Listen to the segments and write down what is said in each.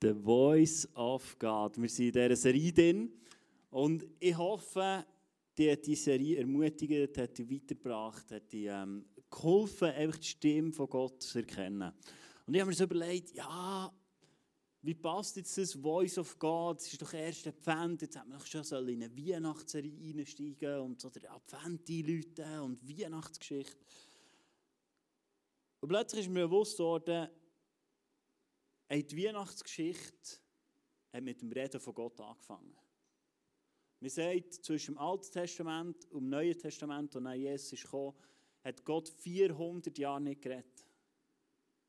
The Voice of God. Wir sind in dieser Serie drin und ich hoffe, die hat die Serie ermutigt, hat die weitergebracht, hat die ähm, geholfen, einfach die Stimme von Gott zu erkennen. Und ich habe mir so überlegt, ja, wie passt jetzt das Voice of God? Es ist doch erst Advent, jetzt haben wir schon in eine Weihnachtsserie einsteigen und so der Advent einläuten und Weihnachtsgeschichte. Und plötzlich ist mir bewusst worden, die Weihnachtsgeschichte hat mit dem Reden von Gott angefangen. Man sagt, zwischen dem Alten Testament und dem Neuen Testament, und dann Jesus gekommen, hat Gott 400 Jahre nicht geredet.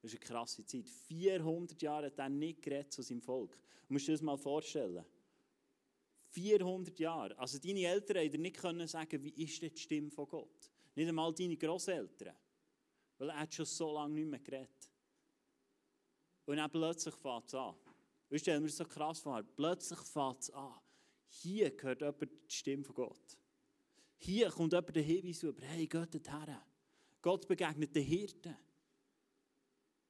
Das ist eine krasse Zeit. 400 Jahre hat er nicht geredet zu seinem Volk. Du musst dir das mal vorstellen. 400 Jahre. Also deine Eltern hätten dir nicht können sagen, wie ist die Stimme von Gott. Nicht einmal deine Großeltern. Weil er hat schon so lange nicht mehr geredet. Und dann plötzlich fängt es an. Ich stelle mir so krass vor. Plötzlich fängt es an. Hier hört jemand die Stimme von Gott. Hier kommt jemand den Hinweis über, hey, geht dorthin. Gott begegnet den Hirten.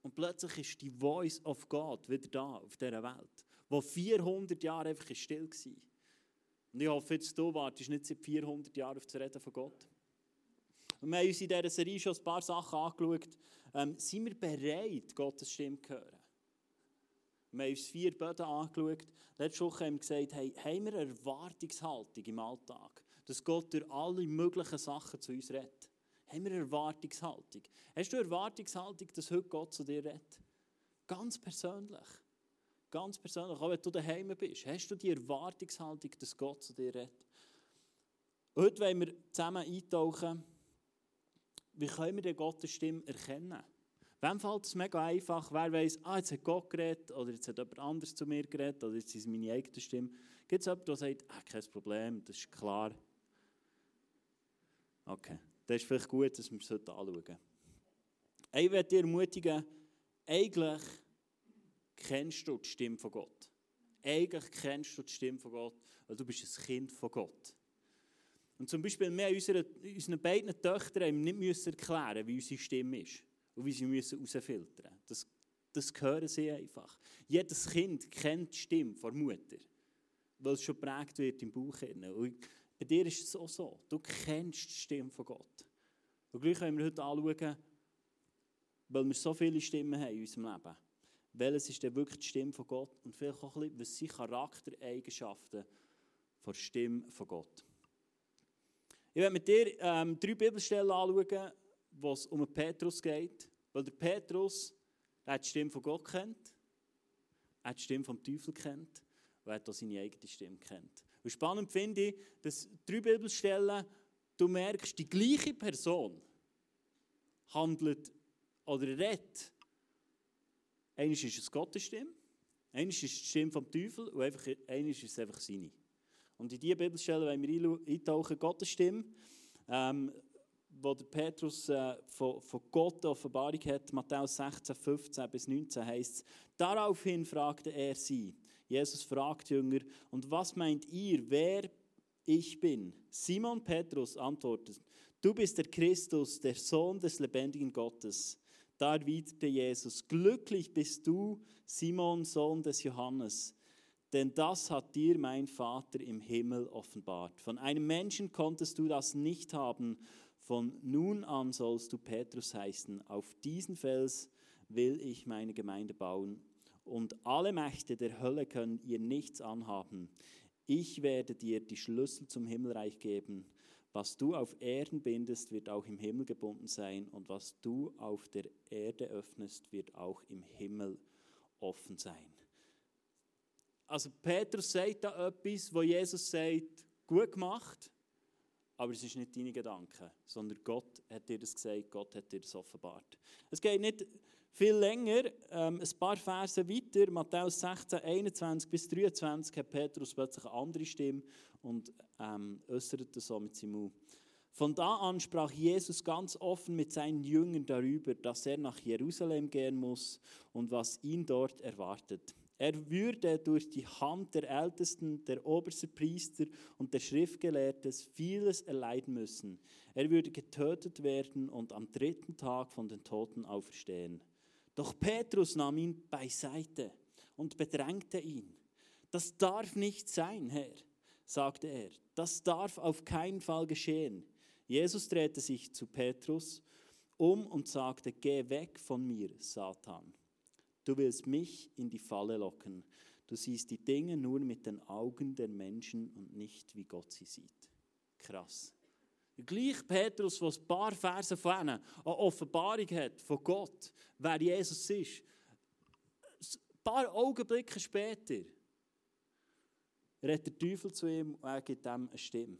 Und plötzlich ist die Voice of God wieder da auf dieser Welt, wo 400 Jahre einfach still war. Und ich hoffe, jetzt du wartest nicht seit 400 Jahren auf das Reden von Gott. Und wir haben uns in dieser Serie schon ein paar Sachen angeschaut. Ähm, sind wir bereit, Gottes Stimme zu hören? Wir haben uns vier Böden angeschaut. Letzte Woche haben wir gesagt, hey, haben wir eine Erwartungshaltung im Alltag, dass Gott durch alle möglichen Sachen zu uns redet? Haben wir eine Erwartungshaltung? Hast du eine Erwartungshaltung, dass heute Gott zu dir redet? Ganz persönlich. Ganz persönlich, auch wenn du daheim bist. Hast du die Erwartungshaltung, dass Gott zu dir redet? Heute wollen wir zusammen eintauchen, wie können wir den Gottes Stimme erkennen? Wem fällt es mega einfach? Wer weiß, ah, jetzt hat Gott geredet oder jetzt hat jemand anderes zu mir geredet oder jetzt ist es meine eigene Stimme. Gibt es jemanden, der sagt, ah, kein Problem, das ist klar. Okay, das ist vielleicht gut, dass wir es heute anschauen. Ich werde dir ermutigen, eigentlich kennst du die Stimme von Gott. Eigentlich kennst du die Stimme von Gott, weil du bist ein Kind von Gott. Und zum Beispiel, wir unseren, unseren beiden Töchtern nicht müssen erklären, wie unsere Stimme ist und wie sie müssen herausfiltern müssen. Das, das hören sie einfach. Jedes Kind kennt die Stimme von der Mutter, weil es schon geprägt wird im Bauch. Und bei dir ist es auch so. Du kennst die Stimme von Gott. Und gleich können wir heute anschauen, weil wir so viele Stimmen haben in unserem Leben. Welches ist denn wirklich die Stimme von Gott? Und vielleicht auch ein bisschen, was sind Charaktereigenschaften der Stimme von Gott. Ich werde mit dir ähm, drei Bibelstellen anschauen, wo es um Petrus geht. Weil der Petrus, der hat die Stimme von Gott kennt, er hat die Stimme vom Teufel kennt und er hat auch seine eigene Stimme kennt. Und spannend finde ich, dass drei Bibelstellen, du merkst, die gleiche Person handelt oder redet. Eines ist es Gottes Stimme, eines ist die Stimme vom Teufel und einfach, eines ist es einfach seine. Und in diese Bibelstelle wollen wir eintauchen, Gottes Stimme. Ähm, wo der Petrus äh, von, Gott Offenbarung hat, Matthäus 16, 15 bis 19 heißt es, daraufhin fragte er sie, Jesus fragt Jünger, und was meint ihr, wer ich bin? Simon Petrus antwortet, du bist der Christus, der Sohn des lebendigen Gottes. Da erwiderte Jesus, glücklich bist du, Simon, Sohn des Johannes, denn das hat dir mein Vater im Himmel offenbart. Von einem Menschen konntest du das nicht haben, von nun an sollst du Petrus heißen. Auf diesen Fels will ich meine Gemeinde bauen. Und alle Mächte der Hölle können ihr nichts anhaben. Ich werde dir die Schlüssel zum Himmelreich geben. Was du auf Erden bindest, wird auch im Himmel gebunden sein. Und was du auf der Erde öffnest, wird auch im Himmel offen sein. Also Petrus sagt da etwas, wo Jesus sagt, gut gemacht aber es ist nicht deine Gedanken, sondern Gott hat dir das gesagt, Gott hat dir das offenbart. Es geht nicht viel länger, ähm, ein paar Verse weiter, Matthäus 16, 21 bis 23, hat Petrus plötzlich eine andere Stimme und ähm, äußerte so mit seinem Mund. Von da an sprach Jesus ganz offen mit seinen Jüngern darüber, dass er nach Jerusalem gehen muss und was ihn dort erwartet. Er würde durch die Hand der Ältesten, der obersten Priester und der Schriftgelehrten vieles erleiden müssen. Er würde getötet werden und am dritten Tag von den Toten auferstehen. Doch Petrus nahm ihn beiseite und bedrängte ihn. Das darf nicht sein, Herr, sagte er. Das darf auf keinen Fall geschehen. Jesus drehte sich zu Petrus um und sagte, geh weg von mir, Satan. Du willst mich in die Falle locken. Du siehst die Dinge nur mit den Augen der Menschen und nicht, wie Gott sie sieht. Krass. Gleich Petrus, der ein paar Verse vorne eine Offenbarung hat von Gott, wer Jesus ist, ein paar Augenblicke später redet der Teufel zu ihm und er gibt ihm eine Stimme.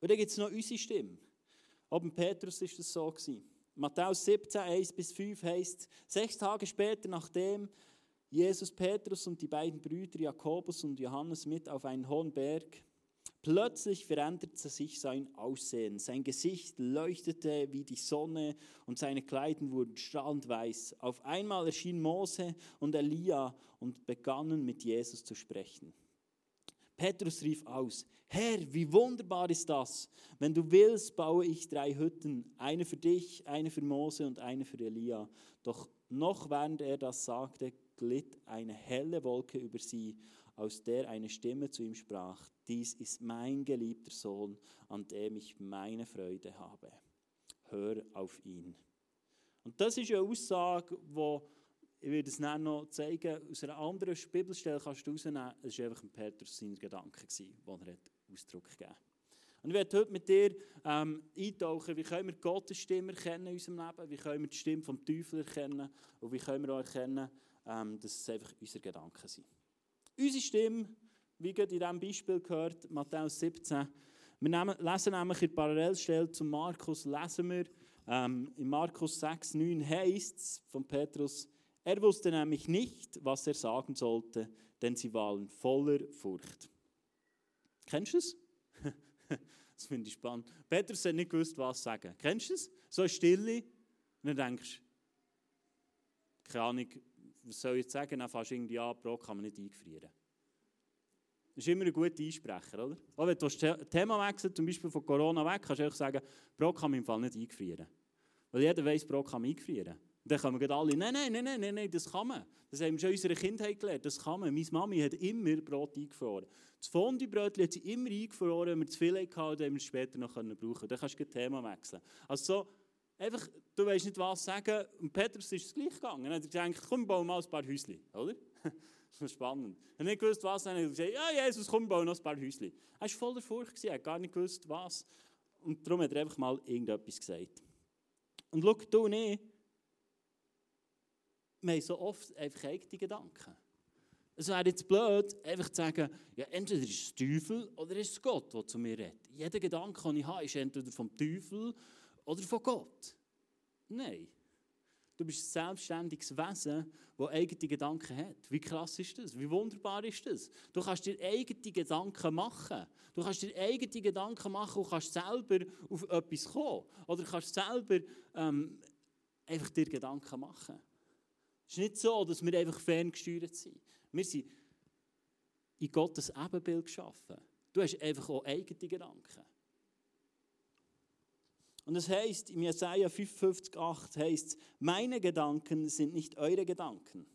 Und dann gibt es noch unsere Stimme. Aber Petrus ist das so gewesen. Matthäus 17, 1 bis 5 heißt, sechs Tage später, nachdem Jesus Petrus und die beiden Brüder Jakobus und Johannes mit auf einen hohen Berg Plötzlich veränderte sich sein Aussehen. Sein Gesicht leuchtete wie die Sonne und seine Kleidung wurden strahlend weiß. Auf einmal erschien Mose und Elia und begannen mit Jesus zu sprechen. Petrus rief aus, Herr, wie wunderbar ist das. Wenn du willst, baue ich drei Hütten, eine für dich, eine für Mose und eine für Elia. Doch noch während er das sagte, glitt eine helle Wolke über sie, aus der eine Stimme zu ihm sprach, dies ist mein geliebter Sohn, an dem ich meine Freude habe. Hör auf ihn. Und das ist eine Aussage, die ich werde es dann noch zeigen, aus einer anderen Bibelstelle kannst du rausnehmen, es war einfach ein Petrus seiner Gedanken, die er Ausdruck gegeben hat. Und ich werde heute mit dir ähm, eintauchen, wie können wir Gottes Stimme erkennen in unserem Leben, wie können wir die Stimme vom Teufel erkennen? Und wie können wir auch erkennen, ähm, dass es einfach unsere Gedanken sind. Unsere Stimme, wie gerade in diesem Beispiel gehört, Matthäus 17, wir nehmen, lesen nämlich in Parallelstelle zu Markus, lesen wir, ähm, in Markus 6, 9 heißt es von Petrus, er wusste nämlich nicht, was er sagen sollte, denn sie waren voller Furcht. Kennst du es? das finde ich spannend. Petrus hat nicht gewusst, was sagen. Kennst du es? So eine Stille. Und dann denkst du, keine Ahnung, was soll ich jetzt sagen? Dann fast irgendwie, ja, Brot kann man nicht eingefrieren. Das ist immer ein guter Einsprecher, oder? Auch wenn du das Thema wechselst, zum Beispiel von Corona weg, kannst du einfach sagen, Brot kann man im Fall nicht eingefrieren. Weil jeder weiß, Brot kann man eingefrieren. Dann kommen alle, nein, nein, nein, nein, nein, das kann man. Das haben wir schon in unserer Kindheit gelernt, das kann man. Meine Mami hat immer Brot eingefroren. Das Fondue-Brötchen hat sie immer eingefroren, wenn wir zu viel hatten, dann wir später noch brauchen können. Dann kannst du das Thema wechseln. Also so, einfach, du weißt nicht, was sagen. Und Petrus ist es gleich gegangen. Er hat gesagt, komm, bauen mal ein paar Häuschen, oder? das ist spannend. Er hat nicht gewusst, was. Dann hat er gesagt, ja, Jesus, komm, bauen noch ein paar Häuschen. Er war voller Furcht, er hat gar nicht gewusst, was. Und darum hat er einfach mal irgendetwas gesagt. Und schau, du und ich, wir haben so oft einfach eigene Gedanken. Es wäre jetzt blöd, einfach zu sagen, ja, entweder ist es Teufel oder ist es Gott, der zu mir redet. Jeder Gedanke, den ich habe, ist entweder vom Teufel oder von Gott. Nein. Du bist ein selbstständiges Wesen, das eigene Gedanken hat. Wie krass ist das? Wie wunderbar ist das? Du kannst dir eigene Gedanken machen. Du kannst dir eigene Gedanken machen und kannst selber auf etwas kommen. Oder kannst selber ähm, einfach dir Gedanken machen. Es ist nicht so, dass wir einfach ferngesteuert sind. Wir sind in Gottes Ebenbild geschaffen. Du hast einfach auch eigene Gedanken. Und es heißt, im Jesaja 55,8 heißt meine Gedanken sind nicht eure Gedanken,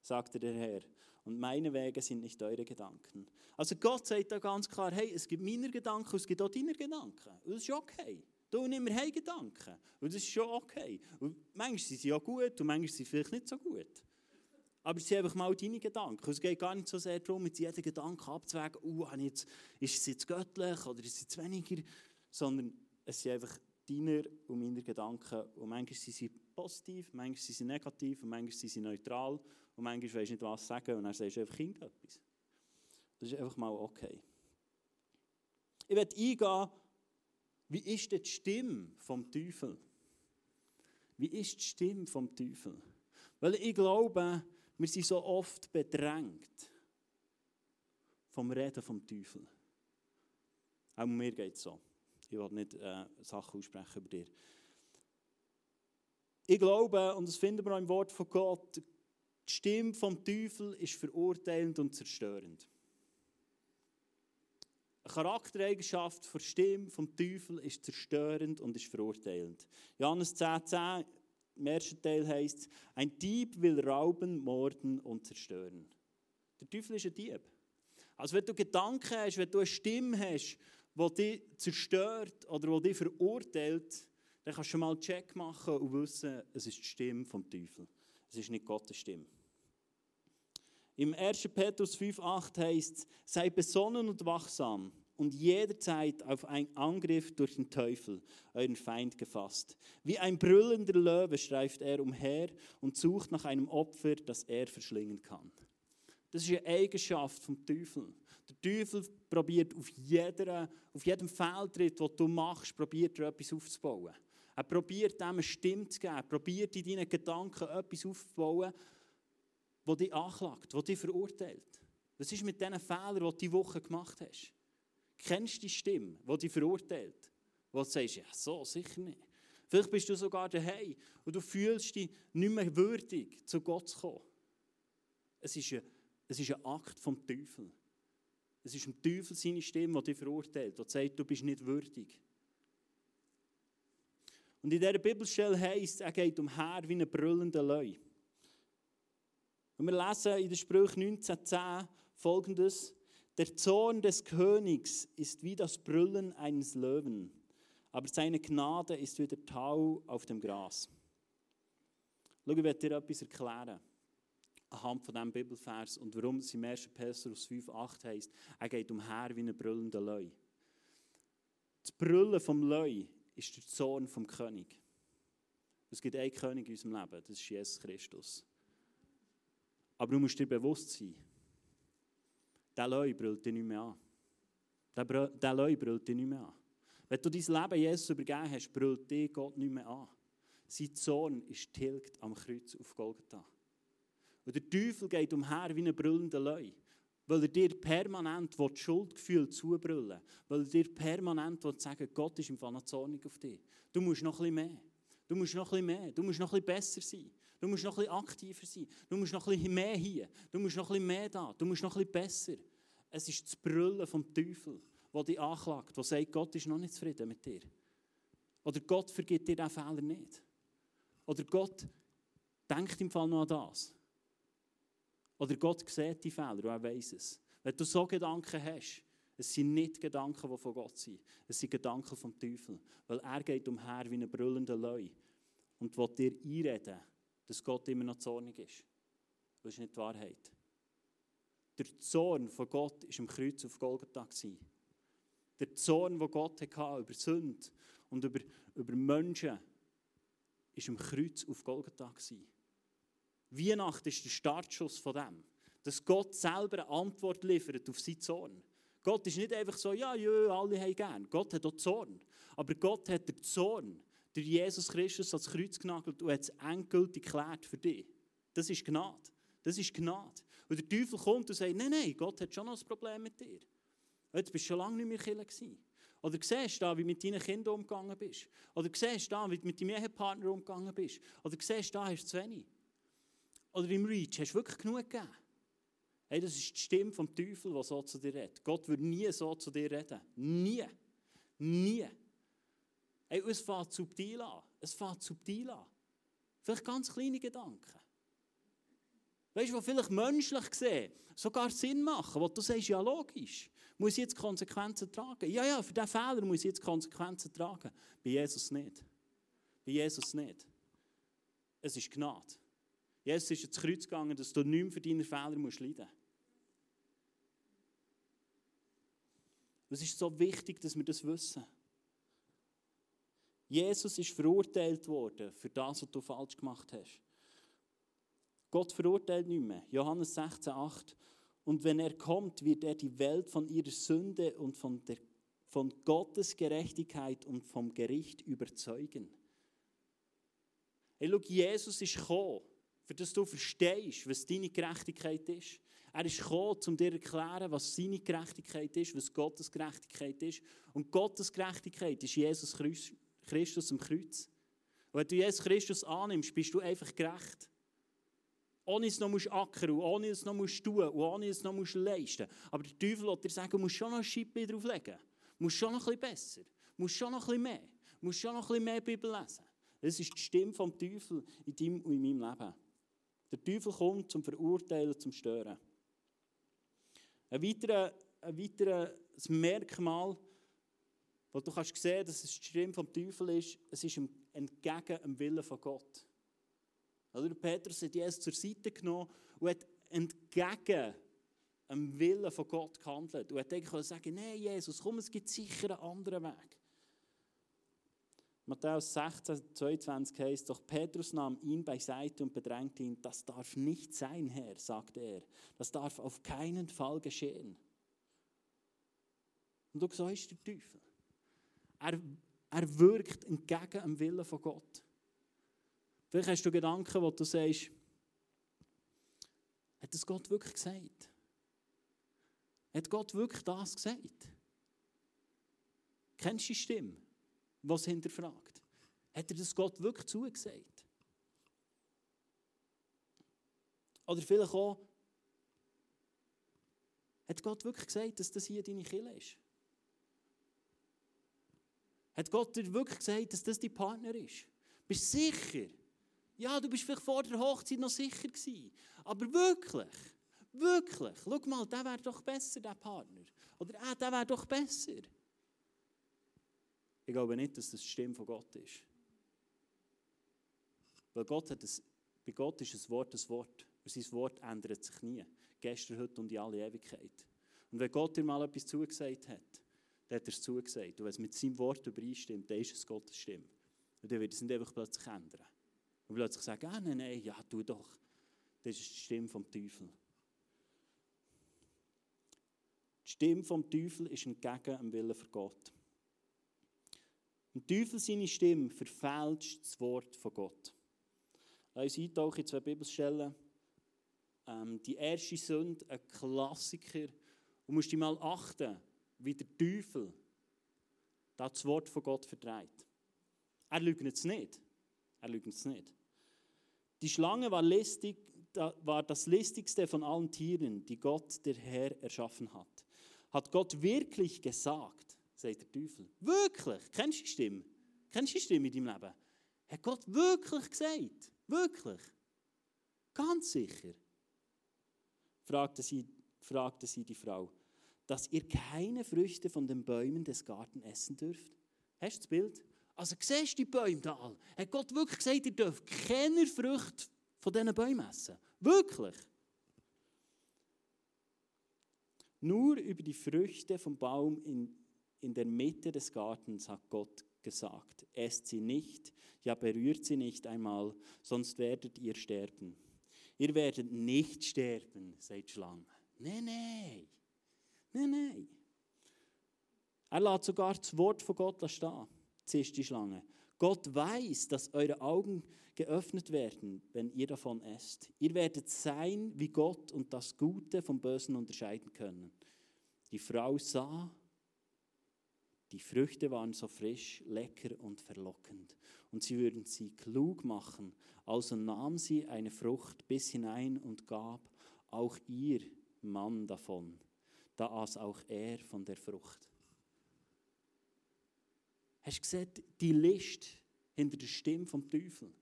sagte der Herr. Und meine Wege sind nicht eure Gedanken. Also Gott sagt da ganz klar, hey, es gibt meine Gedanken es gibt auch deine Gedanken. Und das ist okay. Und immer haben Gedanken. Und das ist schon okay. Und manchmal sind sie ja gut und manchmal sind sie vielleicht nicht so gut. Aber es sind einfach mal deine Gedanken. Es geht gar nicht so sehr darum, mit jedem Gedanken abzuwägen, uh, ist es jetzt göttlich oder ist es jetzt weniger, sondern es sind einfach deiner und meiner Gedanken. Und manchmal sind sie positiv, manchmal sind sie negativ und manchmal sind sie neutral. Und manchmal weisst du nicht, was sagen und dann sagst du einfach irgendetwas. Das ist einfach mal okay. Ich werde eingehen, wie ist die Stimme vom Teufel? Wie ist die Stimme vom Teufel? Weil ich glaube, wir sind so oft bedrängt vom Reden vom Teufel. Auch mir geht es so. Ich will nicht äh, Sachen aussprechen über dir. Ich glaube, und das finden wir auch im Wort von Gott, die Stimme vom Teufel ist verurteilend und zerstörend. Eine Charaktereigenschaft der Stimme vom Teufel ist zerstörend und ist verurteilend. Johannes 10,10 10 Im ersten Teil heißt es, ein Dieb will rauben, morden und zerstören. Der Teufel ist ein Dieb. Also wenn du Gedanken hast, wenn du eine Stimme hast, die dich zerstört oder die dich verurteilt, dann kannst du mal einen Check machen und wissen, es ist die Stimme vom Teufel. Es ist nicht Gottes Stimme. Im 1. Petrus 5,8 heißt es, sei besonnen und wachsam und jederzeit auf einen Angriff durch den Teufel, euren Feind, gefasst. Wie ein brüllender Löwe streift er umher und sucht nach einem Opfer, das er verschlingen kann. Das ist eine Eigenschaft vom Teufel. Der Teufel probiert auf, jeder, auf jedem Fehltritt, den du machst, probiert er etwas aufzubauen. Er probiert dem eine Stimme zu geben, er probiert in deinen Gedanken etwas aufzubauen, das dich anklagt, das dich verurteilt. Was ist mit diesen Fehlern, die du diese Woche gemacht hast? Kennst du die Stimme, die dich verurteilt? Wo du sagst, ja, so, sicher nicht. Vielleicht bist du sogar daheim und du fühlst dich nicht mehr würdig, zu Gott zu kommen. Es ist ein, es ist ein Akt vom Teufel. Es ist ein Teufel seine Stimme, die dich verurteilt, die sagt, du bist nicht würdig. Und in dieser Bibelstelle heißt er geht umher wie ein brüllender Löwe. Und wir lesen in der Sprüche 19,10 folgendes: Der Zorn des Königs ist wie das Brüllen eines Löwen, aber seine Gnade ist wie der Tau auf dem Gras. Schau, ich werde dir etwas erklären anhand von diesem Bibelvers und warum es im 1. Petrus 5,8 heißt, er geht umher wie ein brüllender Löwe. Das Brüllen vom Löwe ist der Zorn vom König. Es gibt einen König in unserem Leben, das ist Jesus Christus. Aber du musst dir bewusst sein, der Löwe brüllt dich nicht mehr an. Der, Löwe brüllt dich nicht mehr an. Wenn du dein Leben Jesus übergeben hast, brüllt dich Gott nicht mehr an. Sein Zorn ist tilgt am Kreuz auf Golgatha. Und der Teufel geht umher wie ein brüllender Löwe. Weil er dir permanent das Schuldgefühl zubrüllen Weil er dir permanent sagen Gott ist im Fall noch zornig auf dich. Du musst noch ein bisschen mehr. Du musst noch ein bisschen mehr. Du musst noch ein bisschen besser sein. Du musst noch ein bisschen aktiver sein. Du musst noch ein bisschen mehr hier. Du musst noch ein bisschen mehr da. Du musst noch ein bisschen besser. Es ist das Brüllen vom Teufel, der dich anklagt, der sagt, Gott ist noch nicht zufrieden mit dir. Oder Gott vergibt dir diesen Fehler nicht. Oder Gott denkt im Fall noch an das. Oder Gott sieht die Fehler und er weiß es. Wenn du so Gedanken hast, es sind nicht Gedanken, die von Gott sind. Es sind Gedanken vom Teufel. Weil er geht umher wie ein brüllender Löwe und will dir einreden, dass Gott immer noch zornig ist. Das ist nicht die Wahrheit. Der Zorn von Gott war am Kreuz auf Golgatha. Der Zorn, den Gott hatte über Sünde und über, über Menschen, war am Kreuz auf Golgatha. Weihnachten ist der Startschuss von dem. Dass Gott selber eine Antwort liefert auf seinen Zorn. Gott ist nicht einfach so, ja, ja, alle haben gern. Gott hat auch Zorn. Aber Gott hat den Zorn durch Jesus Christus ans Kreuz genagelt und hat es endgültig geklärt für dich. Das ist Gnade. Das ist Gnade. Und der Teufel kommt und sagt, nein, nein, Gott hat schon noch ein Problem mit dir. Jetzt bist du schon lange nicht mehr Killer gewesen. Oder siehst du da, wie du mit deinen Kindern umgegangen bist. Oder siehst du da, wie du mit deinem Ehepartner umgegangen bist. Oder siehst du da, hast du zu wenig. Oder im Reach hast du wirklich genug gegeben. Hey, das ist die Stimme vom Teufel, die so zu dir redet. Gott würde nie so zu dir reden. Nie. Nie. Hey, es fängt subtil an. Es fängt subtil an. Vielleicht ganz kleine Gedanken. Weißt du, was vielleicht menschlich gesehen sogar Sinn machen, wo du sagst, ja logisch, muss ich jetzt Konsequenzen tragen. Ja, ja, für diesen Fehler muss ich jetzt Konsequenzen tragen. Bei Jesus nicht. Bei Jesus nicht. Es ist Gnade. Jesus ist ins Kreuz gegangen, dass du nicht mehr für deine Fehler musst leiden musst. Es ist so wichtig, dass wir das wissen. Jesus ist verurteilt worden für das, was du falsch gemacht hast. Gott verurteilt nicht mehr. Johannes 16, 8. Und wenn er kommt, wird er die Welt von ihrer Sünde und von, der, von Gottes Gerechtigkeit und vom Gericht überzeugen. Hey, schau, Jesus ist gekommen, für dass du verstehst, was deine Gerechtigkeit ist. Er ist gekommen, um dir zu erklären, was seine Gerechtigkeit ist, was Gottes Gerechtigkeit ist. Und Gottes Gerechtigkeit ist Jesus Christus am Kreuz. Und wenn du Jesus Christus annimmst, bist du einfach gerecht. Ohne es noch musst ackern, ohne es noch tun, und ohne es noch leisten. Aber der Teufel wird dir sagen, du musst schon noch ein Schippe drauflegen. Du musst schon noch bisschen besser. Du musst schon noch bisschen mehr. Du musst schon noch bisschen mehr Bibel lesen. Das ist die Stimme vom Teufel in deinem und in meinem Leben. Der Teufel kommt zum Verurteilen, zum Stören. Ein weiteres, ein weiteres Merkmal, wo du kannst sehen, dass es die Stimme vom Teufel ist, es ist entgegen dem Willen von Gott. Also Petrus hat Jesus zur Seite genommen und hat entgegen dem Willen von Gott gehandelt. Und hat eigentlich sagen, nein Jesus, komm, es gibt sicher einen anderen Weg. Matthäus 16, 22 heißt, doch Petrus nahm ihn beiseite und bedrängte ihn, das darf nicht sein, Herr, sagte er. Das darf auf keinen Fall geschehen. Und du so ist der Teufel. Er, er wirkt entgegen dem Willen von Gott. Vielleicht hast du Gedanken, wo du sagst, hat das Gott wirklich gesagt? Hat Gott wirklich das gesagt? Kennst du die Stimme? was hinterfragt. Hat er das Gott wirklich zugesagt? Oder vielleicht auch, hat Gott wirklich gesagt, dass das hier deine Kille ist? Hat Gott dir wirklich gesagt, dass das dein Partner ist? Bist du sicher? Ja, du bist vielleicht vor der Hochzeit noch sicher gewesen. Aber wirklich, wirklich, schau mal, der wäre doch besser, der Partner. Oder äh, der wäre doch besser. Ich glaube nicht, dass das die Stimme von Gott ist. Weil Gott hat das, bei Gott ist ein Wort ein Wort. Und sein Wort ändert sich nie. Gestern, heute und in alle Ewigkeit. Und wenn Gott dir mal etwas zugesagt hat, dann hat er es zugesagt. Und wenn es mit seinem Wort übereinstimmt, dann ist es Gottes Stimme. Und dann wird es nicht einfach plötzlich ändern. Und plötzlich sagen, ah, nein, nein, ja, tu doch. Das ist die Stimme vom Teufel. Die Stimme vom Teufel ist entgegen dem Willen für Gott. Und Teufel seine Stimme verfälscht das Wort von Gott. Lass uns eintauchen in zwei Bibelstellen. Ähm, die erste Sünde, ein Klassiker. Und musst dich mal achten, wie der Teufel das Wort von Gott vertreibt. Er lügt es nicht. Er lügt es nicht. Die Schlange war, listig, war das listigste von allen Tieren, die Gott, der Herr, erschaffen hat. Hat Gott wirklich gesagt, sagt der Teufel. Wirklich? Kennst du die Stimme? Kennst du die Stimme in deinem Leben? Hat Gott wirklich gesagt? Wirklich? Ganz sicher? fragte sie, fragte sie die Frau. Dass ihr keine Früchte von den Bäumen des Gartens essen dürft? Hast du das Bild? Also siehst du die Bäume da all? Hat Gott wirklich gesagt, ihr dürft keine Früchte von diesen Bäumen essen? Wirklich? Nur über die Früchte vom Baum in in der Mitte des Gartens hat Gott gesagt, esst sie nicht, ja berührt sie nicht einmal, sonst werdet ihr sterben. Ihr werdet nicht sterben, sagt Schlange. Nein, nein, nein, nein. Er lässt sogar das Wort von Gott stehen, zischt die Schlange. Gott weiß, dass eure Augen geöffnet werden, wenn ihr davon esst. Ihr werdet sein wie Gott und das Gute vom Bösen unterscheiden können. Die Frau sah die Früchte waren so frisch, lecker und verlockend, und sie würden sie klug machen. Also nahm sie eine Frucht bis hinein und gab auch ihr Mann davon. Da aß auch er von der Frucht. Hast du gesehen, die List hinter der Stimme vom Teufel?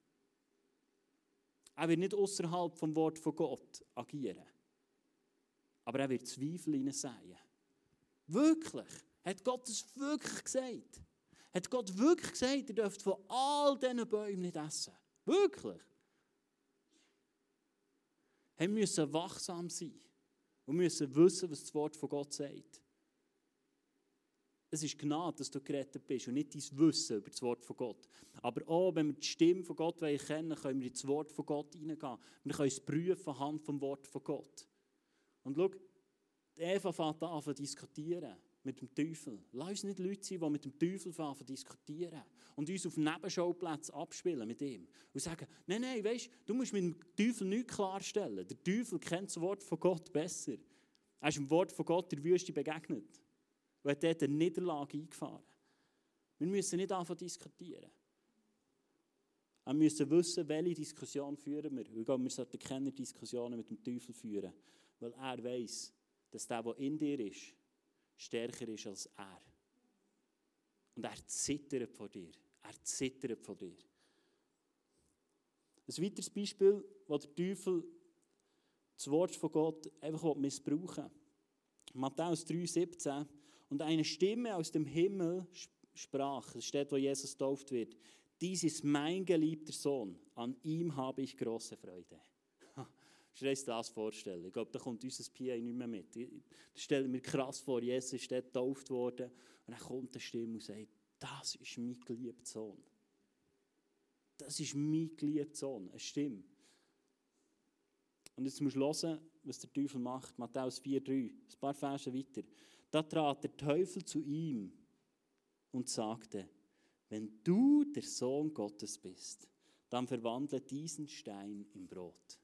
Er wird nicht außerhalb vom Wort von Gott agieren. Aber er wird Zweifel hineinsäen. Wirklich. Hat Gott es wirklich gesagt? Hat Gott wirklich gesagt, ihr dürft von all diesen Bäumen nicht essen? Wirklich? Wir müssen wachsam sein und müssen wissen, was das Wort von Gott sagt. Es ist Gnade, dass du gerettet bist und nicht dein Wissen über das Wort von Gott. Aber auch, wenn wir die Stimme von Gott kennen können wir ins Wort von Gott hineingehen. Wir können es prüfen anhand vom Wort von Gott. Und schau, Eva fängt an zu diskutieren mit dem Teufel. Lass uns nicht Leute sein, die mit dem Teufel anfangen diskutieren und uns auf Nebenschauplätzen abspielen mit ihm. Und sagen, nein, nein, weißt, du musst mit dem Teufel nichts klarstellen. Der Teufel kennt das Wort von Gott besser. Er ist dem Wort von Gott der Wüste begegnet und hat dort eine Niederlage eingefahren. Wir müssen nicht anfangen diskutieren. Wir müssen wissen, welche Diskussion führen wir. Wir sollten keine Diskussionen mit dem Teufel führen, weil er weiß, dass der, der in dir ist, stärker ist als er. Und er zittert vor dir. Er zittert vor dir. Ein weiteres Beispiel, wo der Teufel das Wort von Gott einfach missbrauchen will. Matthäus 3,17. Und eine Stimme aus dem Himmel sprach, das steht, wo Jesus tauft wird, dies ist mein geliebter Sohn, an ihm habe ich große Freude. Kannst du dir das vorstellen? Ich glaube, da kommt unser PA nicht mehr mit. Das stelle mir krass vor, Jesus ist dort getauft worden und dann kommt eine Stimme und sagt, das ist mein geliebter Sohn. Das ist mein geliebter Sohn, eine Stimme. Und jetzt musst du hören, was der Teufel macht. Matthäus 4,3, ein paar Verse weiter. Da trat der Teufel zu ihm und sagte, wenn du der Sohn Gottes bist, dann verwandle diesen Stein in Brot.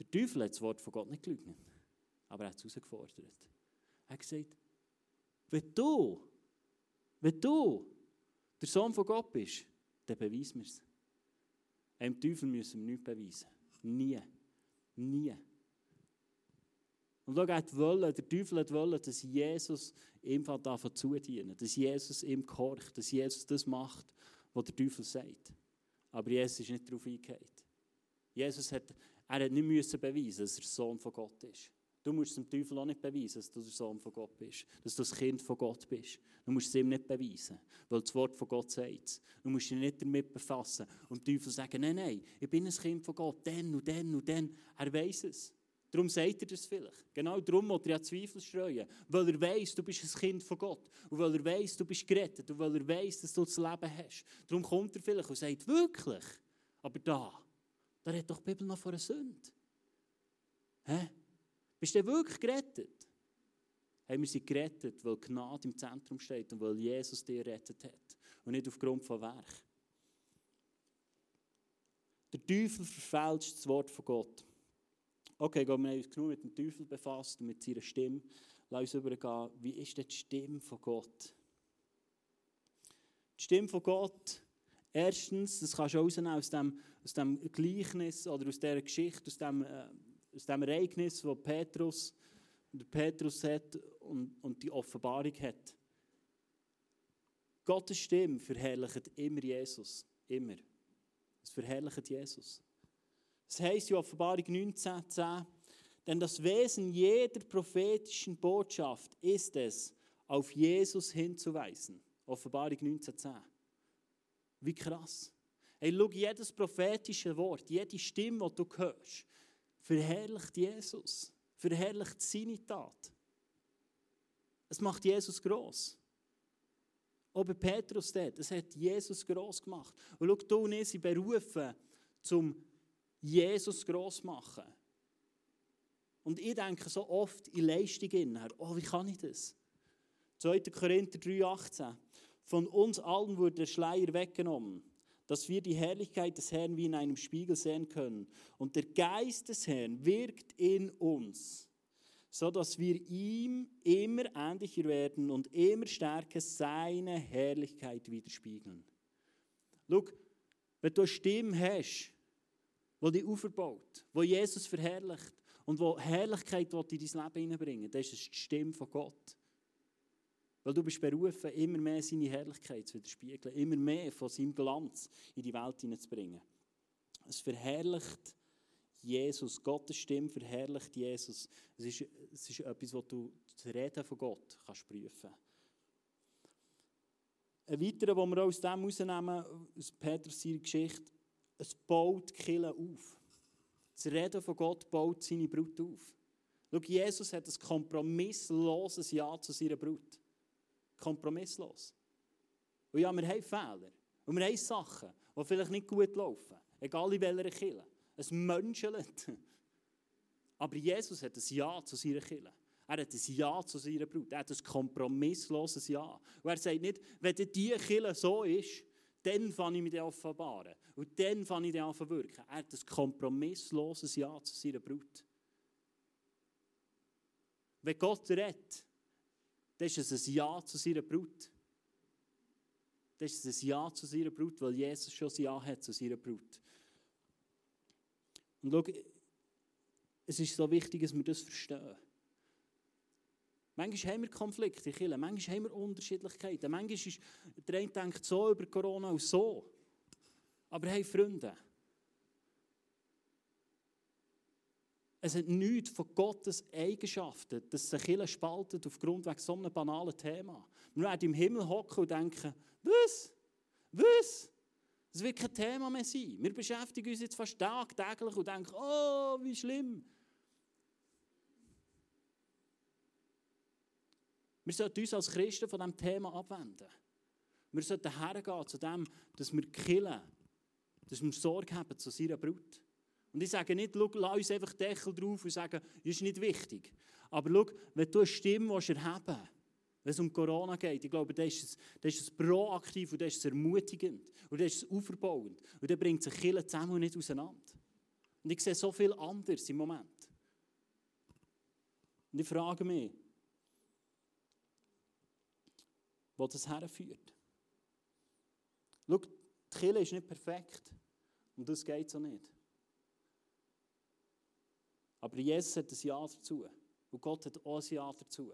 Der Teufel hat das Wort von Gott nicht geleugnet, aber er hat es herausgefordert. Er hat gesagt, wenn du, wenn du der Sohn von Gott bist, dann beweis mir es. Einem Teufel müssen wir nichts beweisen. Nie. Nie. Und da geht wollen, der Teufel wollen, dass Jesus ihm davon zudienen, dass Jesus ihm gehorcht, dass Jesus das macht, was der Teufel sagt. Aber Jesus ist nicht darauf eingegangen. Jesus hat, er hat nicht müssen beweisen, dass er Sohn von Gott ist. Du musst dem Teufel auch nicht beweisen, dass du der Sohn von Gott bist, dass du das Kind von Gott bist. Du musst es ihm nicht beweisen, weil das Wort von Gott sagt Du musst dich nicht damit befassen und der Teufel sagen, nein, nein, ich bin ein Kind von Gott, dann und dann und dann. Er weiß es. Darum sagt er das vielleicht. Genau darum muss er ja Zweifel streuen. Weil er weiß, du bist ein Kind von Gott. Und weil er weiß, du bist gerettet. Und weil er weiß, dass du das Leben hast. Darum kommt er vielleicht und sagt, wirklich? Aber da, da redet doch die Bibel noch von einer Sünde. Hä? Bist du wirklich gerettet? Hey, wir sind gerettet, weil Gnade im Zentrum steht und weil Jesus dich gerettet hat. Und nicht aufgrund von Werk. Der Teufel verfälscht das Wort von Gott. Okay, wir uns genug mit dem Teufel befasst und mit seiner Stimme. Lass uns übergehen, wie ist denn die Stimme von Gott? Die Stimme von Gott, erstens, das kannst du rausnehmen aus dem, aus dem Gleichnis oder aus dieser Geschichte, aus dem, äh, aus dem Ereignis, das Petrus, Petrus hat und, und die Offenbarung hat. Gottes Stimme verherrlicht immer Jesus. Immer. Es verherrlicht Jesus. Es heißt in Offenbarung 19,10, denn das Wesen jeder prophetischen Botschaft ist es, auf Jesus hinzuweisen. Offenbarung 19,10. Wie krass. Hey, schau, jedes prophetische Wort, jede Stimme, die du hörst, verherrlicht Jesus, verherrlicht seine Tat. Es macht Jesus groß. Auch bei Petrus dort, es hat Jesus groß gemacht. Und schau, du und ich sind berufen, zum Jesus groß machen. Und ich denke so oft in Leistungen, oh, wie kann ich das? 2. Korinther 3,18. Von uns allen wurde der Schleier weggenommen dass wir die Herrlichkeit des Herrn wie in einem Spiegel sehen können. Und der Geist des Herrn wirkt in uns, so dass wir ihm immer ähnlicher werden und immer stärker seine Herrlichkeit widerspiegeln. Schau, wenn du eine Stimme hast, die dich aufbaut, die Jesus verherrlicht und die Herrlichkeit in dein Leben hineinbringen dann ist die Stimme von Gott. Weil du bist berufen, immer mehr seine Herrlichkeit zu widerspiegeln, immer mehr von seinem Glanz in die Welt hineinzubringen. Es verherrlicht Jesus, Gottes Stimme verherrlicht Jesus. Es ist, es ist etwas, was du das Reden von Gott kannst prüfen Ein weiterer, den wir aus dem herausnehmen, aus Petrus seiner Geschichte, es baut Kirche auf. Das Reden von Gott baut seine Brut auf. Schau, Jesus hat ein kompromissloses Ja zu seiner Brut kompromisslos. Und ja, wir haben Fehler. Und wir haben Sachen, die vielleicht nicht gut laufen. Egal in welcher Kirche. Es menschelt. Aber Jesus hat ein Ja zu seiner Kirche. Er hat ein Ja zu seiner Brut. Er hat ein kompromissloses Ja. Und er sagt nicht, wenn diese Kirche so ist, dann fange ich mich offenbaren. Und dann fange ich an zu wirken. Er hat ein kompromissloses Ja zu seiner Brut. Wenn Gott redet, dann ist es ein Ja zu seiner Brut. Dann ist es ein Ja zu seiner Brut, weil Jesus schon ein Ja hat zu seiner Brut. Und schau, es ist so wichtig, dass wir das verstehen. Manchmal haben wir Konflikte Kirche, manchmal haben wir Unterschiedlichkeiten. Manchmal ist der eine denkt so über Corona und so. Aber hey, Freunde, es hat nichts von Gottes Eigenschaften, dass sich Kirche spaltet aufgrund von so einem banalen Thema. Wir werden im Himmel hocken und denken, was? Was? Das wird kein Thema mehr sein. Wir beschäftigen uns jetzt fast tagtäglich und denken, oh, wie schlimm. Wir sollten uns als Christen von diesem Thema abwenden. Wir sollten hergehen zu dem, dass wir killen, dass wir Sorge haben zu seiner Brut. Und ich sage nicht, schau, lass uns einfach Deckel drauf und sagen, das ist nicht wichtig. Aber schau, wenn du eine Stimme erheben willst, wenn es um Corona geht, ich glaube, dann ist dann ist proaktiv und dann ist ermutigend und dann ist es aufbauend und dann bringt sich Kirche zusammen und nicht auseinander. Und ich sehe so viel anders im Moment. Und ich frage mich, wo das herführt. Schau, die Kirche ist nicht perfekt und das geht so nicht. Aber Jesus hat ein Ja dazu und Gott hat auch ein Ja dazu.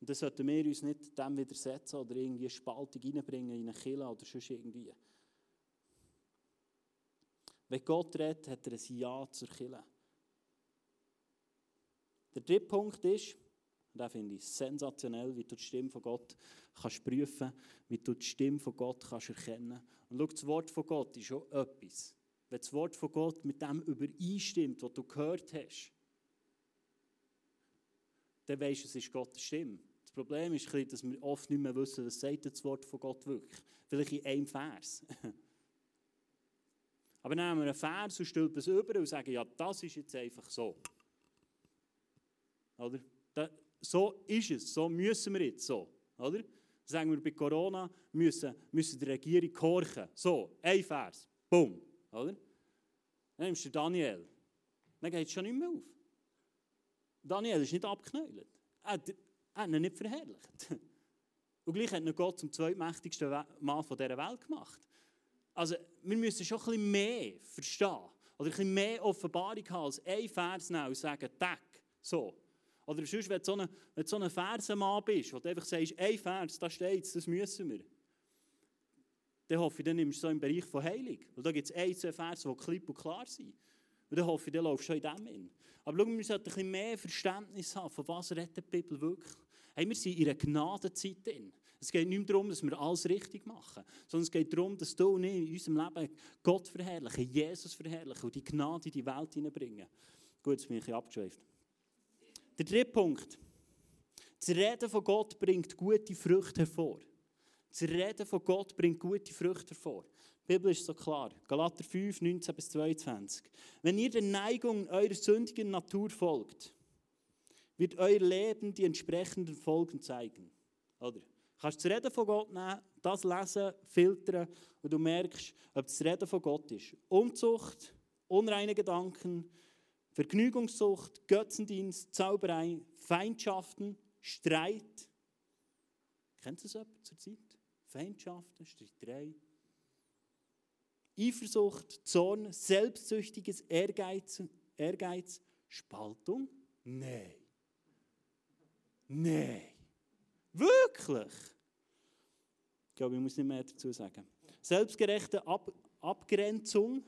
Und dann sollten wir uns nicht dem widersetzen oder irgendwie Spaltung reinbringen in eine Kille oder sonst irgendwie. Wenn Gott redet, hat er ein Ja zur Kille. Der dritte Punkt ist, und den finde ich sensationell, wie du die Stimme von Gott kannst prüfen wie du die Stimme von Gott kannst erkennen Und schau, das Wort von Gott ist auch etwas. Wenn das Wort von Gott mit dem übereinstimmt, was du gehört hast, dann weißt du, es ist Gottes Stimme. Das Problem ist, dass wir oft nicht mehr wissen, was sagt das Wort von Gott wirklich. Vielleicht in einem Vers. Aber nehmen wir einen Vers und stülpen es über und sagen, ja, das ist jetzt einfach so. Oder? so ist es, so müssen wir jetzt so. Oder? Sagen wir bei Corona, müssen, müssen die Regierung gehorchen. So, ein Vers, bumm. Oder? Dann nimmst du Daniel. Dann geht es schon nicht mehr auf. Daniel ist nicht abgeknäult. Er, hat ihn nicht verherrlicht. Und gleich hat ihn Gott zum zweitmächtigsten Mann von dieser Welt gemacht. Also, wir müssen schon ein bisschen mehr verstehen. Oder ein bisschen mehr Offenbarung haben, als ein Vers und sagen, Tag, so. Oder sonst, wenn du so ein, so ein bist, wo du einfach sagst, ein Vers, da steht das müssen wir. Dann hoffe ich, dann nimmst du so im Bereich von Heilung. Und da gibt es ein, zwei Verse, die klipp und klar sind. Und dann hoffe ich, dann laufst du in dem hin. Aber schau, wir sollten ein bisschen mehr Verständnis haben, von was redet die Bibel wirklich. Hey, wir sind in einer Gnadenzeit drin. Es geht nicht mehr darum, dass wir alles richtig machen, sondern es geht darum, dass du und ich in unserem Leben Gott verherrlichen, Jesus verherrlichen und die Gnade in die Welt hineinbringen. Gut, jetzt bin ich abgeschweift. Der dritte Punkt. Das Reden von Gott bringt gute Früchte hervor. Das Reden von Gott bringt gute Früchte hervor. Die Bibel ist so klar. Galater 5, 19 bis 22. Wenn ihr der Neigung eurer sündigen Natur folgt, wird euer Leben die entsprechenden Folgen zeigen. Oder? Du kannst das Reden von Gott nehmen, das lesen, filtern und du merkst, ob das Reden von Gott ist. Unzucht, unreine Gedanken, Vergnügungssucht, Götzendienst, Zauberei, Feindschaften, Streit. Kennt ihr das jemand zur Zeit? Feindschaften, Streiterei. Eifersucht, Zorn, selbstsüchtiges Ehrgeiz, Ehrgeiz Spaltung? Nein. Nein. Wirklich? Ich glaube, ich muss nicht mehr dazu sagen. Selbstgerechte Ab Abgrenzung.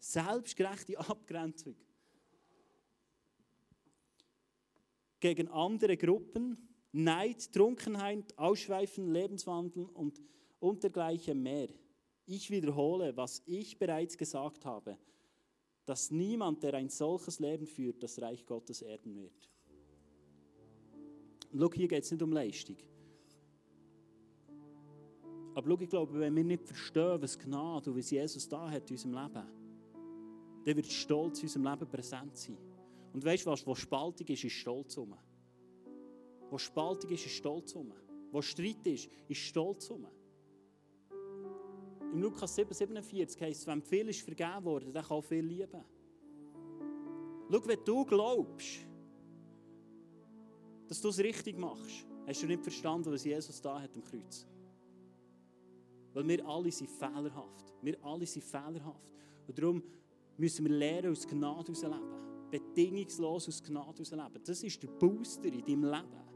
Selbstgerechte Abgrenzung. Gegen andere Gruppen. Neid, Trunkenheit, Ausschweifen, Lebenswandel und, und dergleichen mehr. Ich wiederhole, was ich bereits gesagt habe, dass niemand, der ein solches Leben führt, das Reich Gottes erben wird. Und schau, hier geht es nicht um Leistung. Aber schau, ich glaube, wenn wir nicht verstehen, was Gnade und was Jesus da hat in unserem Leben, dann wird Stolz in unserem Leben präsent sein. Und weißt du was, wo Spaltung ist, ist Stolz um. Wo Spaltung ist, ist Stolz um. Wo Streit ist, ist Stolz um. Im Lukas 7, 47 heißt es, wenn viel ist vergeben worden, dann kann viel lieben. Schau, wenn du glaubst, dass du es richtig machst, hast du nicht verstanden, was Jesus da hat am Kreuz. Weil wir alle sind fehlerhaft. Wir alle sind fehlerhaft. Und darum müssen wir lernen, aus Gnade herausleben. Bedingungslos aus Gnade herausleben. Das ist der Booster in deinem Leben.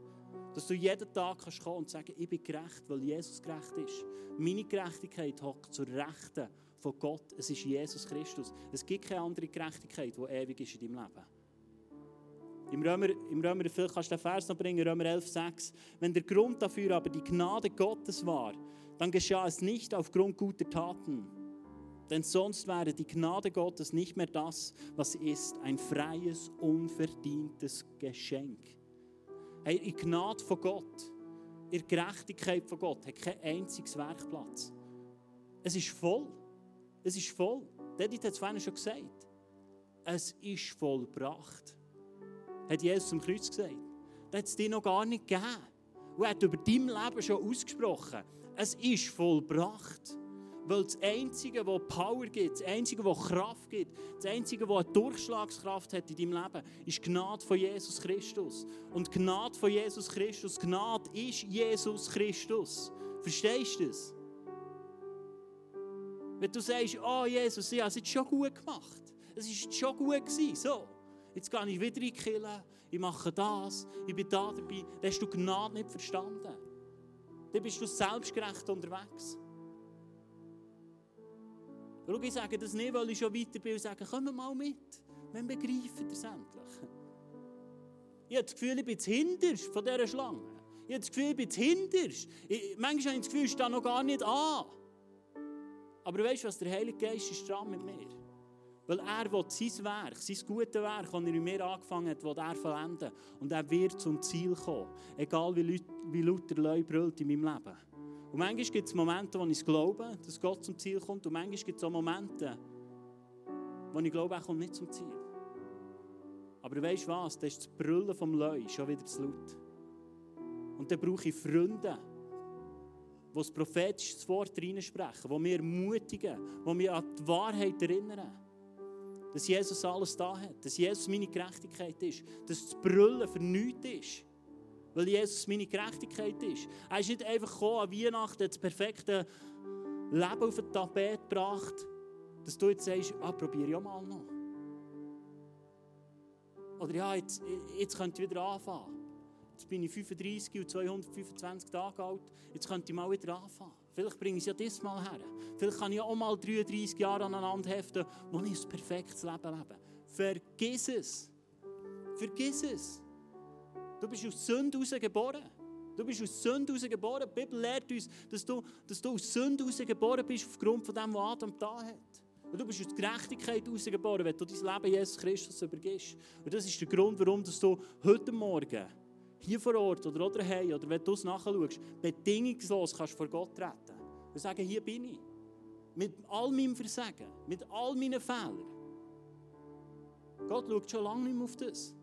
Dass du jeden Tag kannst kommen und sagen, ich bin gerecht, weil Jesus gerecht ist. Meine Gerechtigkeit hockt zur Rechten von Gott. Es ist Jesus Christus. Es gibt keine andere Gerechtigkeit, die ewig ist in deinem Leben. Im Römer, im Römer vielleicht kannst du den Vers noch bringen, Römer 11,6. Wenn der Grund dafür aber die Gnade Gottes war, dann geschah es nicht aufgrund guter Taten. Denn sonst wäre die Gnade Gottes nicht mehr das, was ist, ein freies, unverdientes Geschenk. Hey, in Gnade von Gott, in Gerechtigkeit von Gott, hat kein einziges Werkplatz. Es ist voll. Es ist voll. David hat es vorhin schon gesagt. Es ist vollbracht. Hat Jesus am Kreuz gesagt. Das hat es dir noch gar nicht gegeben. Und er hat über dein Leben schon ausgesprochen. Es ist vollbracht. Weil das Einzige, was Power gibt, das Einzige, was Kraft gibt, das Einzige, was eine Durchschlagskraft hat in deinem Leben, ist Gnade von Jesus Christus. Und Gnade von Jesus Christus, Gnade ist Jesus Christus. Verstehst du das? Wenn du sagst, oh Jesus, ja, es ist schon gut gemacht. Es war schon gut gewesen, so. Jetzt gehe ich wieder in die Kirche, ich mache das, ich bin da dabei. Dann hast du Gnade nicht verstanden. Dann bist du selbstgerecht unterwegs. Schau, ich sage das nicht, weil ich schon weiter bin und sage, komm mal mit. Wir begreifen das endlich. Ich habe das Gefühl, ich bin das Hinterste von dieser Schlange. Ich habe das Gefühl, ich bin das Hinterste. Ich, manchmal habe ich das Gefühl, ich stehe noch gar nicht an. Aber weißt du was, der Heilige Geist ist dran mit mir. Weil er will sein Werk, sein gutes Werk, das er in mir angefangen hat, will er vollenden. Und er wird zum Ziel kommen. Egal wie, laut, wie laut der brüllt in meinem Leben. Und manchmal gibt es Momente, wo ich glaube, dass Gott zum Ziel kommt. Und manchmal gibt es auch Momente, wo ich glaube, er kommt nicht zum Ziel. Aber weißt du was? Das ist das Brüllen vom Leu schon wieder zu laut. Und dann brauche ich Freunde, die das prophetische Wort reinsprechen, die mir ermutigen, die mich an die Wahrheit erinnern. Dass Jesus alles da hat, dass Jesus meine Gerechtigkeit ist, dass das Brüllen für nichts ist. Weil Jesus meine Gerechtigkeit ist. Er ist nicht einfach gekommen, an Weihnachten das perfekte Leben auf den Tapet gebracht, dass du jetzt sagst, ah, probiere ich auch mal noch. Oder ja, jetzt, jetzt könnt ihr wieder anfangen. Jetzt bin ich 35 und 225 Tage alt. Jetzt könnte ich mal wieder anfangen. Vielleicht bringe ich es ja diesmal her. Vielleicht kann ich auch mal 33 Jahre aneinander heften, wo ich ein perfektes Leben lebe. Vergiss es. Vergiss es. Du bist aus Sünde heraus geboren. Du bist aus Sünde heraus geboren. Die Bibel lehrt uns, dass du, dass du aus Sünde heraus geboren bist, aufgrund von dem, was Adam da hat. Und du bist aus Gerechtigkeit herausgeboren, wenn du dein Leben Jesus Christus übergibst. Und das ist der Grund, warum du heute Morgen hier vor Ort oder daheim oder wenn du es nachschaust, bedingungslos kannst vor Gott treten und sagen, hier bin ich. Mit all meinem Versagen, mit all meinen Fehlern. Gott schaut schon lange nicht mehr auf das.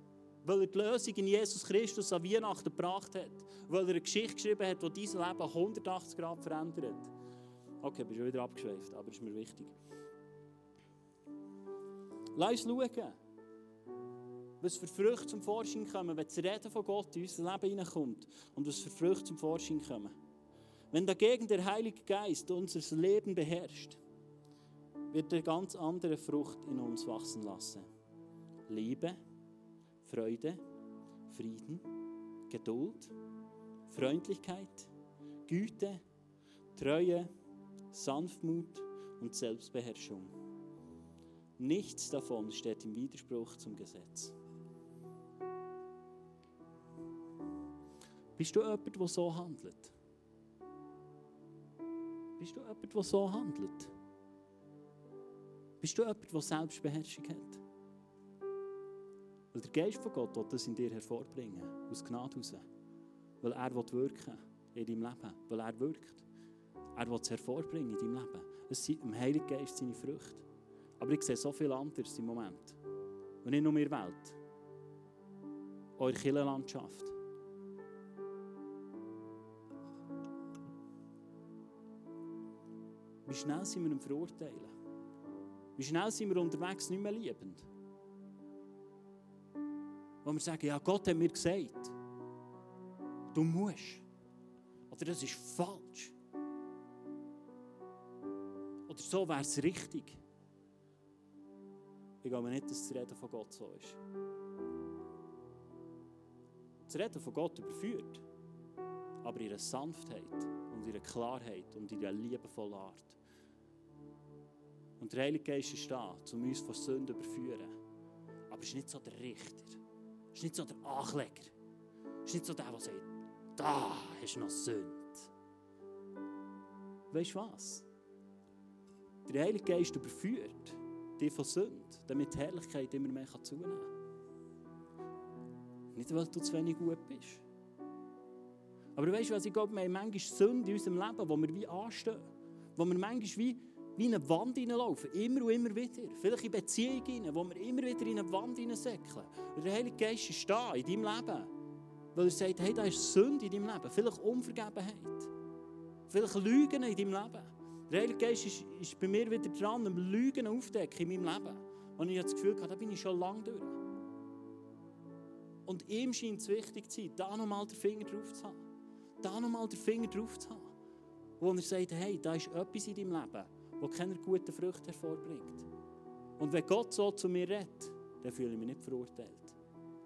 Weil er die Lösung in Jesus Christus an Weihnachten gebracht hat. Weil er eine Geschichte geschrieben hat, die dein Leben 180 Grad verändert. Okay, bin schon wieder abgeschweift, aber ist mir wichtig. Lass uns schauen was für Früchte zum Vorschein kommen, wenn das Reden von Gott in unser Leben hineinkommt und was für Früchte zum Vorschein kommen. Wenn dagegen der Heilige Geist unser Leben beherrscht, wird er ganz andere Frucht in uns wachsen lassen. Liebe, Freude, Frieden, Geduld, Freundlichkeit, Güte, Treue, Sanftmut und Selbstbeherrschung. Nichts davon steht im Widerspruch zum Gesetz. Bist du jemand, der so handelt? Bist du jemand, der so handelt? Bist du jemand, der Selbstbeherrschung hat? Weil der Geist von Gott will das in dir hervorbringen, aus Gnade heraus. Weil er will wirken in deinem Leben, weil er wirkt. Er will es hervorbringen in deinem Leben. Es sind im Heiligen Geist seine Früchte. Aber ich sehe so viel anderes im Moment. Und nicht nur in der Welt. Eure Kirchenlandschaft. Wie schnell sind wir im Verurteilen? Wie schnell sind wir unterwegs nicht mehr liebend? Wo wir sagen, ja, Gott hat mir gesagt, du musst. Oder das ist falsch. Oder so wäre es richtig. Ich glaube nicht, dass das Reden von Gott so ist. Das Reden von Gott überführt, aber ihre Sanftheit und ihre Klarheit und ihre liebevolle Art. Und der Heilige Geist ist da, um uns von Sünden zu überführen. Aber es ist nicht so der Richter. Ist nicht so der Ankläger. Ist nicht so der, der sagt, da hast du noch Sünde. Weißt du was? Der Heilige Geist überführt dich von Sünde, damit die Herrlichkeit immer mehr zunehmen kann. Nicht, weil du zu wenig gut bist. Aber weißt du was, ich glaube, wir haben manchmal Sünde in unserem Leben, wo wir wie anstehen. Wo wir manchmal wie, in eine Wand hineinlaufen. Immer und immer wieder. Vielleicht in Beziehungen, wo wir immer wieder in eine Wand hineinsäckeln. Und der Heilige Geist ist in deinem Leben. Weil er sagt, hey, da ist Sünde in deinem Leben. Vielleicht Unvergebenheit. Vielleicht Lügen in deinem Leben. Der Heilige Geist ist, ist bei mir wieder dran, am Lügen aufdecken in meinem Leben. Und ich habe das Gefühl, da bin ich schon lange durch. Und ihm scheint es wichtig zu sein, da nochmal den Finger drauf zu haben. Da nochmal den Finger drauf zu haben. Wo er sagt, hey, da ist etwas in deinem Leben, das keine guten Früchte hervorbringt. Und wenn Gott so zu mir redet, dann fühle ich mich nicht verurteilt.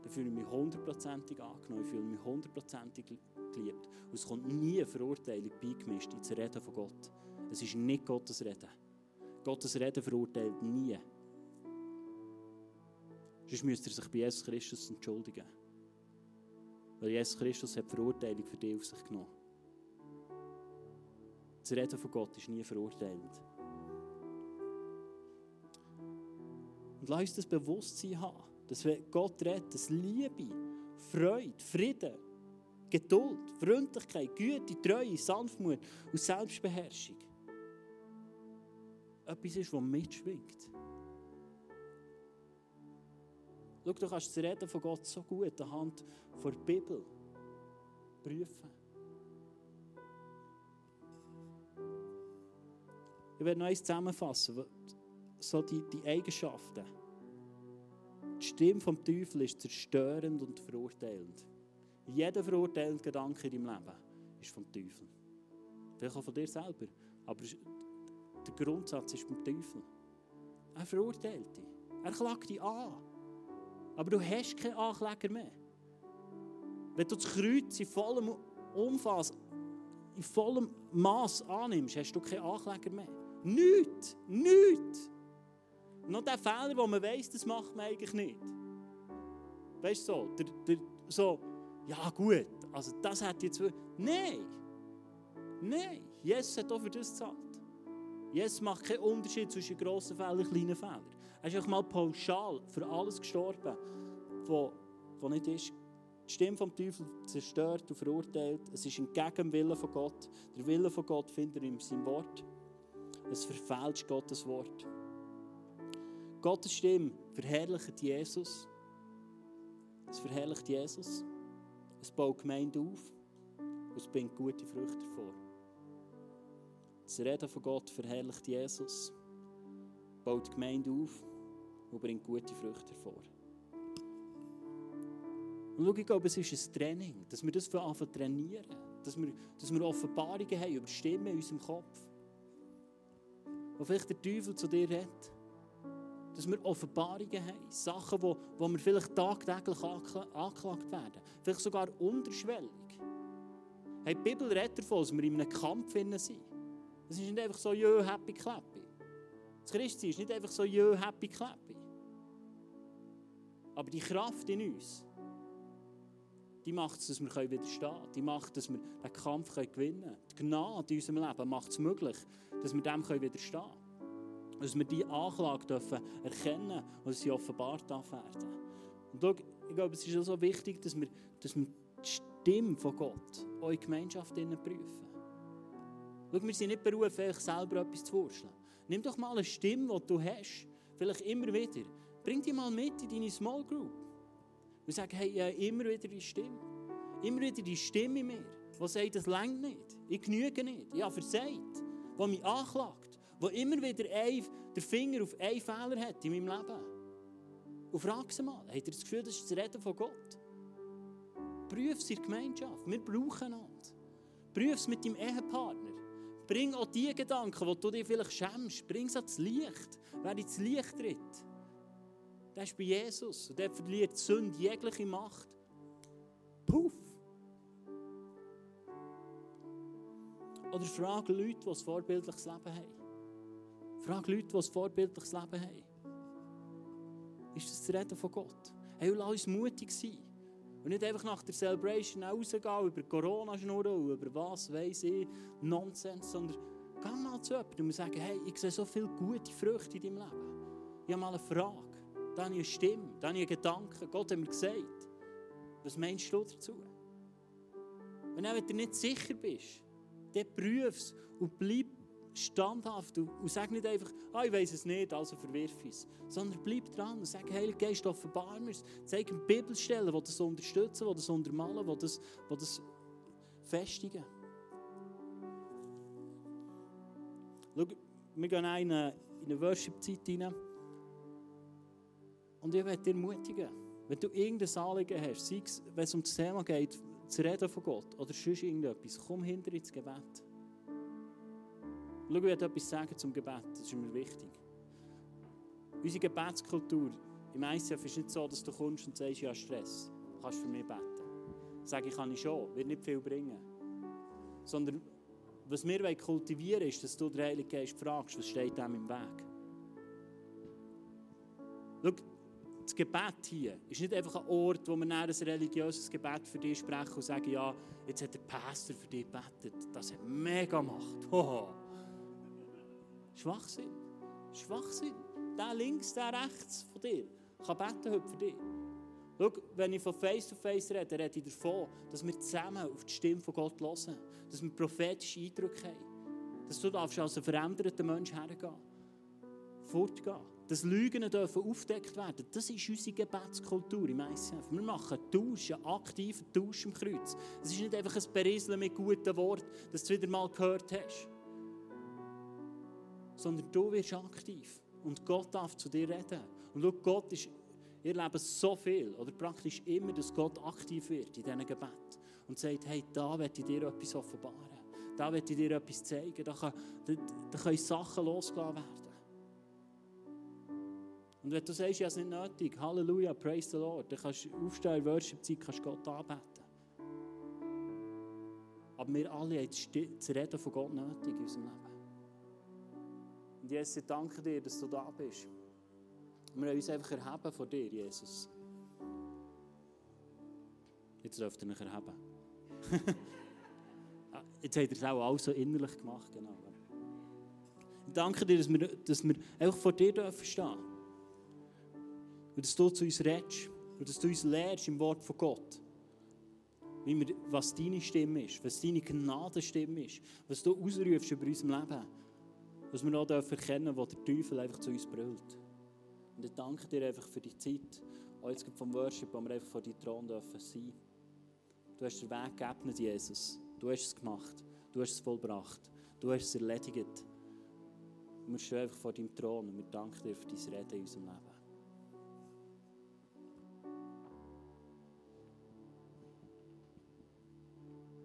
Dann fühle ich mich hundertprozentig angenommen, ich fühle mich hundertprozentig geliebt. Und es kommt nie eine Verurteilung beigemischt ins Reden von Gott. Es ist nicht Gottes Reden. Gottes Reden verurteilt nie. Sonst müsste er sich bei Jesus Christus entschuldigen. Weil Jesus Christus hat Verurteilung für dich auf sich genommen. Das Reden von Gott ist nie verurteilend. Und lass uns das Bewusstsein haben, dass wenn Gott redet, dass Liebe, Freude, Frieden, Geduld, Freundlichkeit, Güte, Treue, Sanftmut und Selbstbeherrschung etwas ist, das mitschwingt. Schau, du kannst das Reden von Gott so gut anhand der Bibel prüfen. Ich werde noch eins zusammenfassen. So die, die Eigenschaften. Die Stimme vom Teufel ist zerstörend und verurteilend. Jeder verurteilende Gedanke in deinem Leben ist vom Teufel. Vielleicht auch von dir selber. Aber der Grundsatz ist beim Teufel. Er verurteilt dich. Er klagt dich an. Aber du hast keinen Ankläger mehr. Wenn du das Kreuz in vollem Umfass, in vollem Maß annimmst, hast du keinen Ankläger mehr. Nichts! Nichts! Noch der Fehler, wo man weiss, das macht man eigentlich nicht. Weißt du so? Der, der, so, ja gut, also das hat jetzt. Nein! Nein! Jesus hat auch für das gezahlt. Jesus macht keinen Unterschied zwischen grossen Fehlern und kleinen Fehlern. Er ist einfach mal pauschal für alles gestorben, was nicht ist. Die Stimme vom Teufel zerstört und verurteilt. Es ist entgegen dem Willen von Gott. Der Wille von Gott findet er in seinem Wort. Es verfälscht Gottes Wort. Gottes Stimme verherrlicht Jesus. Es verherrlicht Jesus. Es baut Gemeinde auf. Und es bringt gute Früchte hervor. Das Reden von Gott verherrlicht Jesus, baut Gemeinde auf und bringt gute Früchte hervor. Und schau, ich glaube, es ist ein Training, dass wir das von Anfang trainieren. Dass wir, dass wir Offenbarungen haben über Stimmen in unserem Kopf. Wo vielleicht der Teufel zu dir redet. Dass wir Offenbarungen haben. Sachen, wo, wo wir vielleicht tagtäglich angeklagt werden. Vielleicht sogar unterschwellig. Hey, die Bibel redet davon, dass wir in einem Kampf sind. Es ist nicht einfach so, jö, happy, clappy. Das Christsein ist nicht einfach so, jö, happy, clappy. Aber die Kraft in uns, die macht es, dass wir widerstehen können. Die macht, dass wir den Kampf gewinnen können. Die Gnade in unserem Leben macht es möglich, dass wir dem widerstehen können. Dass wir diese Anklage dürfen erkennen und sie offenbart werden. Und schau, ich glaube, es ist auch so wichtig, dass wir, dass wir die Stimme von Gott auch in Gemeinschaft prüfen. Schau, wir sind nicht berufen, euch selber etwas zu wurschteln. Nimm doch mal eine Stimme, die du hast, vielleicht immer wieder. Bring die mal mit in deine Small Group. Und sag, hey, ich habe immer wieder die Stimme. Immer wieder die Stimme in mir, die sagt, das längt nicht. Ich genüge nicht. Ich habe versagt. Die mich anklagt. Die immer wieder ein, den Finger auf einen Fehler hat in meinem Leben. Und frag sie mal, habt ihr das Gefühl, das ist das Reden von Gott? Prüf es in der Gemeinschaft. Wir brauchen einander. Prüf es mit deinem Ehepartner. Bring auch die Gedanken, die du dir vielleicht schämst, bring sie ans Licht. Wer ins Licht tritt, der ist bei Jesus und der verliert die Sünde jegliche Macht. Puff! Oder frage Leute, die ein vorbildliches Leben haben. Frag Leute, die ein vorbildliches Leben haben. Ist das das Reden von Gott? Hey, lass uns mutig sein. Und nicht einfach nach der Celebration rausgehen, über Corona schnurren, über was weiß ich, Nonsens, sondern geh mal zu jemandem und sagen, hey, ich sehe so viele gute Früchte in deinem Leben. Ich habe mal eine Frage, da habe ich eine Stimme, da habe ich einen Gedanken. Gott hat mir gesagt, was meinst du dazu? Und auch wenn du nicht sicher bist, dann prüf es und bleib standhaft und, sag nicht einfach, ah, ich weiß es nicht, also verwirf es. Sondern bleib dran und sag, Heiliger Geist, offenbar mir Zeig mir Bibelstellen, die das unterstützen, die das untermalen, die das, die das festigen. Schau, wir gehen in eine, in eine Worship-Zeit rein. Und ich möchte dir ermutigen, wenn du irgendein Anliegen hast, sei es, wenn es um das Thema geht, zu reden von Gott oder sonst irgendetwas, komm hinter ins Gebet. Schau, ich werde etwas sagen zum Gebet, das ist mir wichtig. Unsere Gebetskultur im ICF ist nicht so, dass du kommst und sagst, ja Stress, kannst für mich beten. Sage ich, kann ich schon, wird nicht viel bringen. Sondern was wir kultivieren wollen, ist, dass du den Heiligen Geist fragst, was steht dem im Weg. Schau, das Gebet hier ist nicht einfach ein Ort, wo wir ein religiöses Gebet für dich sprechen und sagen, ja, jetzt hat der Pastor für dich gebetet. Das hat mega Macht. Hoho. Schwachsinn. Schwachsinn. Der links, der rechts von dir kann beten heute für dich. Schau, wenn ich von Face-to-Face -face rede, rede ich davon, dass wir zusammen auf die Stimme von Gott hören. Dass wir prophetische Eindrücke haben. Dass du als ein veränderter Mensch hergehen. Fortgehen. Dass Lügen dürfen aufgedeckt werden. Das ist unsere Gebetskultur im ICF. Wir machen Tausch, einen aktiven Tausch im Kreuz. Es ist nicht einfach ein Berieseln mit guten Worten, das du wieder mal gehört hast sondern du wirst aktiv. Und Gott darf zu dir reden. Und schau, Gott ist, ihr Leben so viel, oder praktisch immer, dass Gott aktiv wird in diesen Gebet und sagt, hey, da werde ich dir etwas offenbaren. Da werde ich dir etwas zeigen. Da, kann, da, da können Sachen losgelassen werden. Und wenn du sagst, ja, es ist nicht nötig, Halleluja, praise the Lord, dann kannst du aufstehen in Worship-Zeit, kannst Gott anbeten. Aber wir alle haben das Reden von Gott nötig in unserem Leben. Und Jesus, ich danke dir, dass du da bist. Wir wollen uns einfach erheben vor dir, Jesus. Jetzt dürft ihr euch erheben. Ah, jetzt habt ihr es auch so innerlich gemacht, genau. Ich danke dir, dass wir, dass wir einfach vor dir dürfen stehen. Und dass du zu uns redest. Und dass du uns lehrst im Wort von Gott. Wie wir, was deine Stimme ist, was deine Gnadenstimme ist, was du ausrufst über unser Leben dass wir auch erkennen wo der Teufel einfach zu uns brüllt. Und ich danke dir einfach für die Zeit, auch jetzt vom Worship, wo wir einfach vor deinem Thron dürfen sein. Du hast den Weg geebnet, Jesus. Du hast es gemacht. Du hast es vollbracht. Du hast es erledigt. Und wir stehen einfach vor deinem Thron und wir danken dir für dein Reden in unserem Leben.